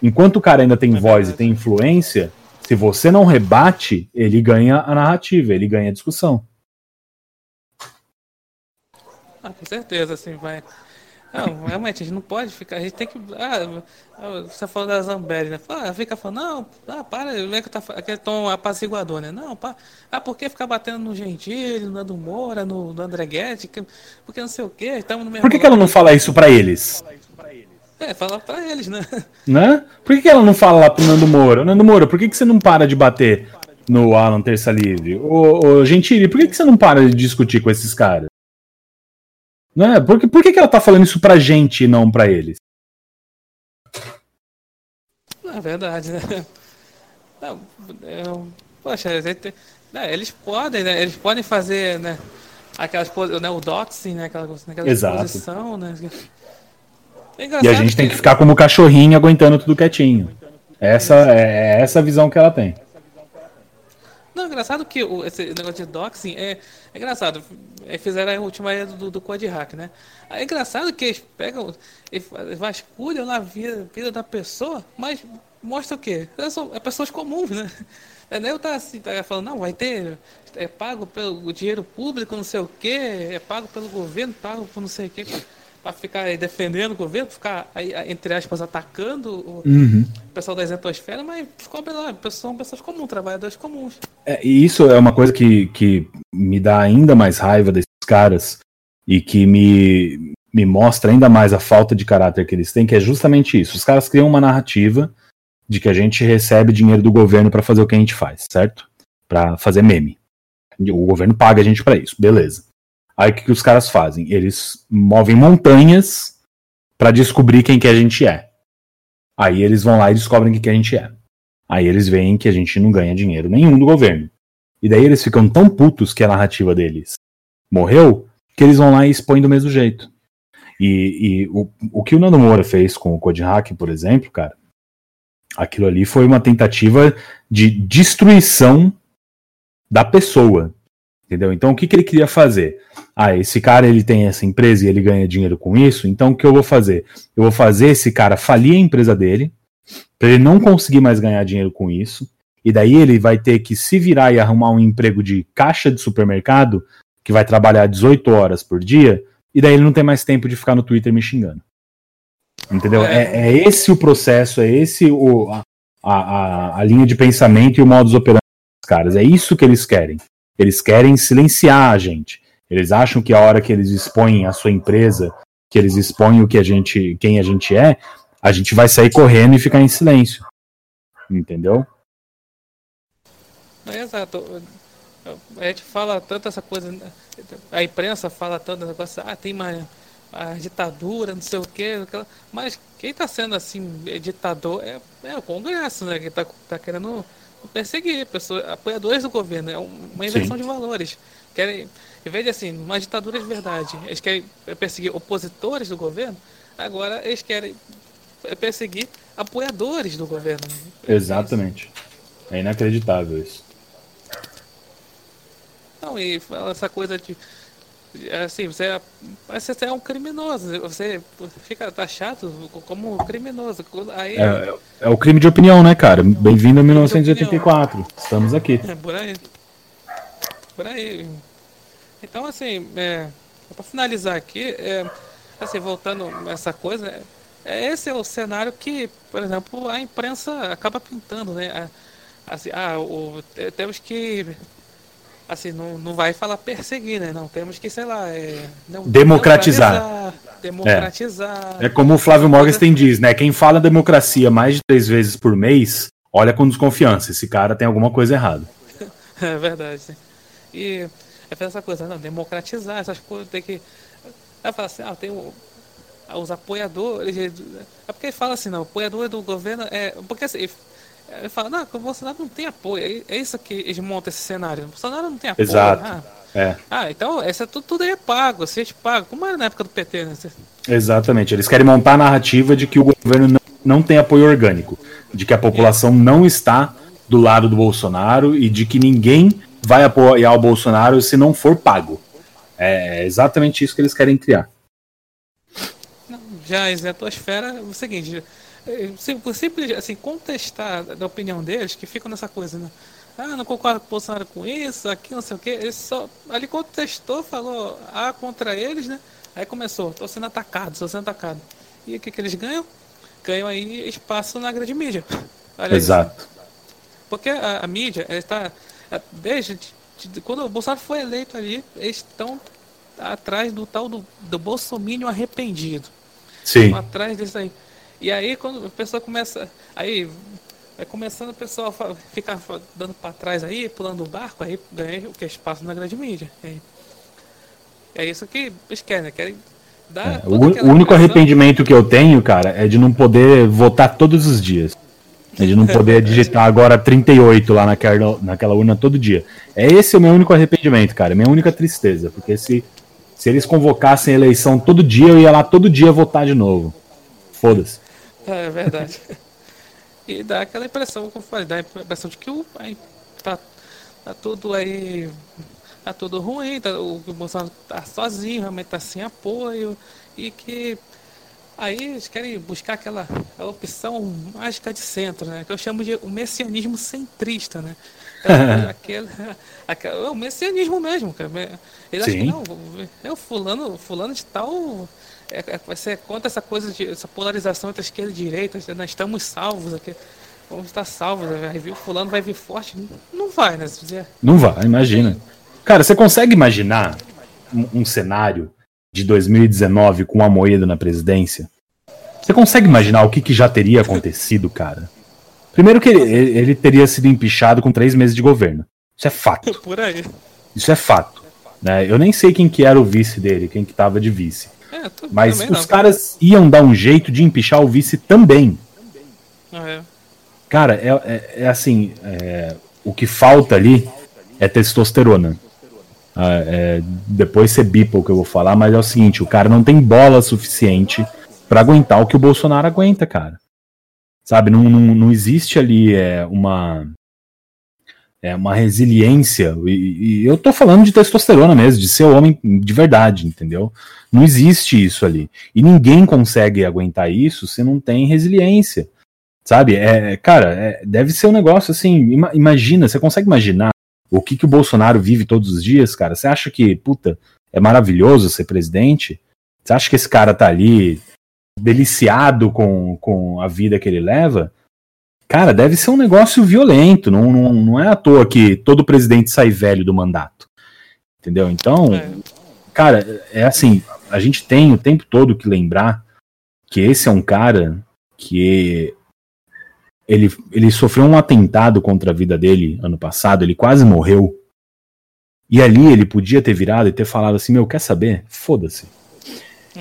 Enquanto o cara ainda tem voz e tem influência, se você não rebate, ele ganha a narrativa, ele ganha a discussão. Ah, com certeza, assim, vai. Não, realmente, a gente não pode ficar. A gente tem que. Ah, ah você falou da Zambelli, né? Ah, fica falando, não, ah, para, vem que tá aquele tom apaziguador, né? Não, para. Ah, por que ficar batendo no Gentili, no Nando Moura, no, no André Guedes? Porque não sei o quê, estamos no mesmo. Por que, que ela não fala isso para eles? É, fala pra eles, né? Né? Por que, que ela não fala lá pro Nando Moura? Nando Moura, por que, que você não para de bater no Alan Terça Livre? Ô, ô Gentili, por que, que você não para de discutir com esses caras? Né? Por, que, por que, que ela tá falando isso pra gente e não pra eles? É verdade, né? Não, é, poxa, né, eles podem, né? Eles podem fazer, né? Aquelas né, o doxing, né? Aquela, aquela Exato. exposição, né? É e a gente tem que ficar como cachorrinho aguentando tudo quietinho. Essa é, é essa a visão que ela tem. Não, é engraçado que o, esse negócio de doxing é, é engraçado. É, fizeram a última era do, do Code Hack, né? É engraçado que eles pegam, eles vasculham na vida, vida da pessoa, mas mostra o quê? São é pessoas comuns, né? É, eu tá assim, tá falando, não, vai ter, é pago pelo dinheiro público, não sei o quê, é pago pelo governo, pago por não sei o quê para ficar aí defendendo o governo, ficar, aí, entre aspas, atacando o uhum. pessoal da isentosfera, mas lá, são pessoas comuns, trabalhadores comuns. É, e isso é uma coisa que, que me dá ainda mais raiva desses caras e que me, me mostra ainda mais a falta de caráter que eles têm, que é justamente isso. Os caras criam uma narrativa de que a gente recebe dinheiro do governo para fazer o que a gente faz, certo? Para fazer meme. O governo paga a gente para isso, beleza. Aí o que, que os caras fazem? Eles movem montanhas para descobrir quem que a gente é. Aí eles vão lá e descobrem quem que a gente é. Aí eles veem que a gente não ganha dinheiro nenhum do governo. E daí eles ficam tão putos que a narrativa deles morreu, que eles vão lá e expõem do mesmo jeito. E, e o, o que o Nando Moura fez com o Code Hack, por exemplo, cara, aquilo ali foi uma tentativa de destruição da pessoa. Entendeu? Então o que, que ele queria fazer? Ah, esse cara ele tem essa empresa e ele ganha dinheiro com isso, então o que eu vou fazer? Eu vou fazer esse cara falir a empresa dele, para ele não conseguir mais ganhar dinheiro com isso, e daí ele vai ter que se virar e arrumar um emprego de caixa de supermercado, que vai trabalhar 18 horas por dia, e daí ele não tem mais tempo de ficar no Twitter me xingando. Entendeu? É, é esse o processo, é esse o, a, a, a linha de pensamento e o modus operandi dos caras. É isso que eles querem. Eles querem silenciar a gente. Eles acham que a hora que eles expõem a sua empresa, que eles expõem o que a gente, quem a gente é, a gente vai sair correndo e ficar em silêncio. Entendeu? É, exato. A gente fala tanto essa coisa, a imprensa fala tanto coisa, ah, tem uma ditadura, não sei o quê, mas quem está sendo assim ditador é, é, o Congresso, né? Que está tá querendo perseguir pessoas, apoiadores do governo. É uma inversão Sim. de valores. Querem, em vez de assim, uma ditadura de verdade, eles querem perseguir opositores do governo, agora eles querem perseguir apoiadores do governo. Exatamente. É inacreditável isso. Não, e essa coisa de assim, você é, você é um criminoso, você fica taxado como criminoso. Aí, é, é, o crime de opinião, né, cara? Bem-vindo a 1984. Estamos aqui. É, por aí. Por aí. Então, assim, é, para finalizar aqui, é, assim, voltando essa coisa, é, esse é o cenário que, por exemplo, a imprensa acaba pintando, né? Assim, ah, o, temos que assim, não, não vai falar perseguir, né? Não, temos que, sei lá, é, não, democratizar. Democratizar. É. é como o Flávio Morgenstern diz, né? Quem fala democracia mais de três vezes por mês, olha com desconfiança. Esse cara tem alguma coisa errada. é verdade. E é essa coisa, não, democratizar essas coisas, tem que. Aí fala assim, ah, tem o, os apoiadores. É porque ele fala assim, não, apoiador do governo é. Porque assim, Ele fala, não, que o Bolsonaro não tem apoio. É, é isso que eles montam esse cenário. O Bolsonaro não tem apoio. Exato. Ah, É, ah, então essa tudo, tudo aí é pago, vocês pagam. Como era na época do PT, né? Exatamente. Eles querem montar a narrativa de que o governo não, não tem apoio orgânico, de que a população não está do lado do Bolsonaro e de que ninguém vai apoiar o Bolsonaro se não for pago. É exatamente isso que eles querem criar. Já a esfera, é o seguinte, é, simples assim, contestar da opinião deles, que ficam nessa coisa, né? Ah, não concordo com o Bolsonaro com isso, aqui não sei o quê. Ele só ali contestou, falou A contra eles, né? Aí começou, tô sendo atacado, tô sendo atacado. E o que, que eles ganham? Ganham aí espaço na grande mídia. Olha isso. Exato. Porque a, a mídia, está. Desde de- de- quando o Bolsonaro foi eleito ali, eles estão atrás do tal do, do Bolsomínio arrependido. Sim. Estão atrás disso aí. E aí quando a pessoa começa. Aí vai começando o pessoal fa- ficar dando para trás aí, pulando o barco, aí ganha o que? Espaço na grande mídia. Aí- é isso que eles querem, né? Querem dar. É, o, único pressão. arrependimento que eu tenho, cara, é de não poder votar todos os dias. É de não poder digitar agora 38 lá naquela, naquela urna todo dia. É esse o meu único arrependimento, cara. Minha única tristeza. Porque se, se eles convocassem a eleição todo dia, eu ia lá todo dia votar de novo. Foda-se. É verdade. e dá aquela impressão, como eu falei, dá a impressão de que o, aí tá, tá tudo aí. Tá tudo ruim, tá, o, Bolsonaro tá sozinho, realmente tá sem apoio. E que aí eles querem buscar aquela opção mágica de centro, né? Que eu chamo de o messianismo centrista, né? É, aquele, aquele, é o messianismo mesmo, cara. Ele acha que não, é o fulano, fulano de tal é, é, vai ser contra essa coisa de essa polarização entre esquerda e direita. Nós estamos salvos aqui. Vamos estar salvos. né? Vai vir fulano, vai vir forte. Não vai, né? Não vai, imagina. Cara, você consegue imaginar um, um cenário de 2019 com o Amoedo na presidência? Você consegue imaginar o que, que já teria acontecido, cara? Primeiro que ele, ele teria sido empichado com três meses de governo. Isso é fato. Por aí. Isso é fato. Né? Eu nem sei quem que era o vice dele, quem que tava de vice. É, Mas os não. caras iam dar um jeito de empichar o vice também. É. Cara, é, é- é assim, é, o que falta ali é testosterona. Ah, é, depois você bipa o que eu vou falar, mas é o seguinte, o cara não tem bola suficiente pra aguentar o que o Bolsonaro aguenta, cara. Sabe, não, não, não existe ali é, uma é, uma resiliência, e, e eu tô falando de testosterona mesmo, de ser homem de verdade, entendeu? Não existe isso ali. E ninguém consegue aguentar isso se não tem resiliência. Sabe? É, cara, é- deve ser um negócio assim. ima- imagina, você consegue imaginar o que, que o Bolsonaro vive todos os dias, cara? Você acha que, puta, é maravilhoso ser presidente? Você acha que esse cara tá ali deliciado com, com a vida que ele leva? Cara, deve ser um negócio violento. Não, não, não é à toa que todo presidente sai velho do mandato. Entendeu? Então, É. cara, é assim, a gente tem o tempo todo que lembrar que esse é um cara que ele, ele sofreu um atentado contra a vida dele ano passado, ele quase morreu. E ali ele podia ter virado e ter falado assim: Meu, quer saber? Foda-se.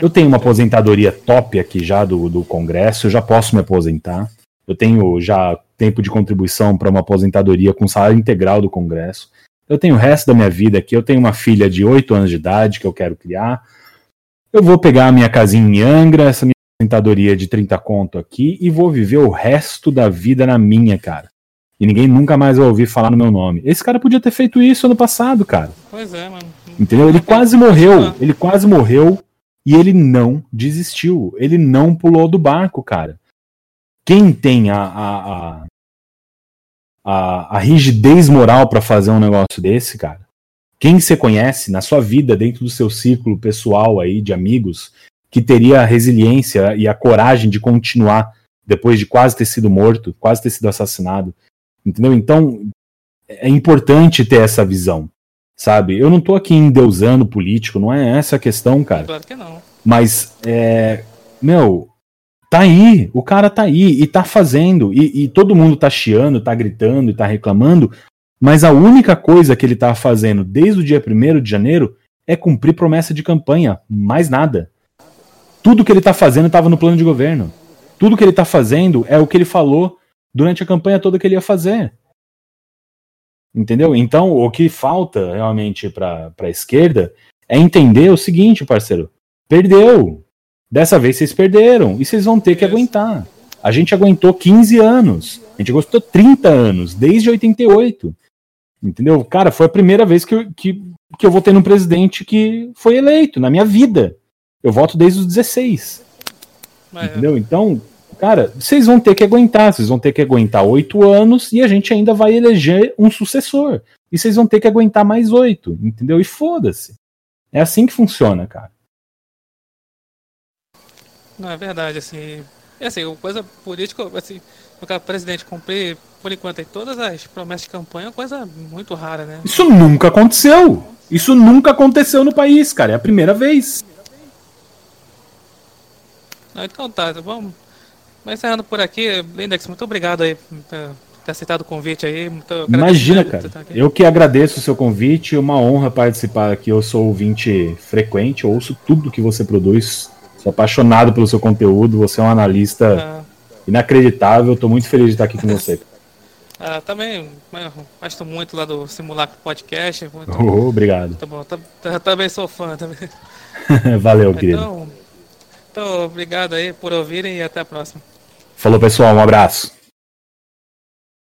Eu tenho uma aposentadoria top aqui já do, do Congresso, eu já posso me aposentar. Eu tenho já tempo de contribuição para uma aposentadoria com salário integral do Congresso. Eu tenho o resto da minha vida aqui. Eu tenho uma filha de 8 anos de idade que eu quero criar. Eu vou pegar a minha casinha em Angra, essa minha aposentadoria de 30 conto aqui e vou viver o resto da vida na minha, cara. E ninguém nunca mais vai ouvir falar no meu nome. Esse cara podia ter feito isso ano passado, cara. Pois é, mano. Entendeu? Ele quase morreu. Ele quase morreu e ele não desistiu. Ele não pulou do barco, cara. Quem tem a, a, a, a, rigidez moral pra fazer um negócio desse, cara? Quem você conhece na sua vida, dentro do seu círculo pessoal aí de amigos, que teria a resiliência e a coragem de continuar depois de quase ter sido morto, quase ter sido assassinado? Entendeu? Então, é importante ter essa visão sabe? Eu não tô aqui endeusando político, não é essa a questão, cara. Claro que não. Mas, é, meu, tá aí, o cara tá aí e tá fazendo, e, e todo mundo tá chiando, tá gritando e tá reclamando, mas a única coisa que ele tá fazendo desde o dia 1 de janeiro é cumprir promessa de campanha, mais nada. Tudo que ele tá fazendo tava no plano de governo. Tudo que ele tá fazendo é o que ele falou durante a campanha toda que ele ia fazer. Entendeu? Então, o que falta realmente para a esquerda é entender o seguinte, parceiro: perdeu. Dessa vez vocês perderam e vocês vão ter que aguentar. A gente aguentou 15 anos, a gente aguentou 30 anos, desde 88. Entendeu? Cara, foi a primeira vez que eu, que, que eu votei num presidente que foi eleito na minha vida. Eu voto desde os 16. Mas, entendeu? Então, Cara, vocês vão ter que aguentar, vocês vão ter que aguentar oito anos e a gente ainda vai eleger um sucessor. E vocês vão ter que aguentar mais oito, entendeu? E foda-se. É assim que funciona, cara. Não, é verdade, assim. É assim, coisa política, assim, o presidente cumprir, por enquanto, todas as promessas de campanha é uma coisa muito rara, né? Isso nunca aconteceu! Isso nunca aconteceu no país, cara. É a primeira vez. então tá, vamos mas encerrando por aqui, Lindex, muito obrigado aí por ter aceitado o convite aí. Imagina, cara. Eu que agradeço o seu convite, uma honra participar aqui. Eu sou ouvinte frequente, ouço tudo que você produz. Sou apaixonado pelo seu conteúdo, você é um analista ah. inacreditável. Estou muito feliz de estar aqui com você. Ah, também gosto muito lá do Simulacro Podcast. Muito, oh, obrigado. Tá bom, também sou fã também. Valeu, então, querido. Então, obrigado aí por ouvirem e até a próxima. Falou, pessoal. Um abraço.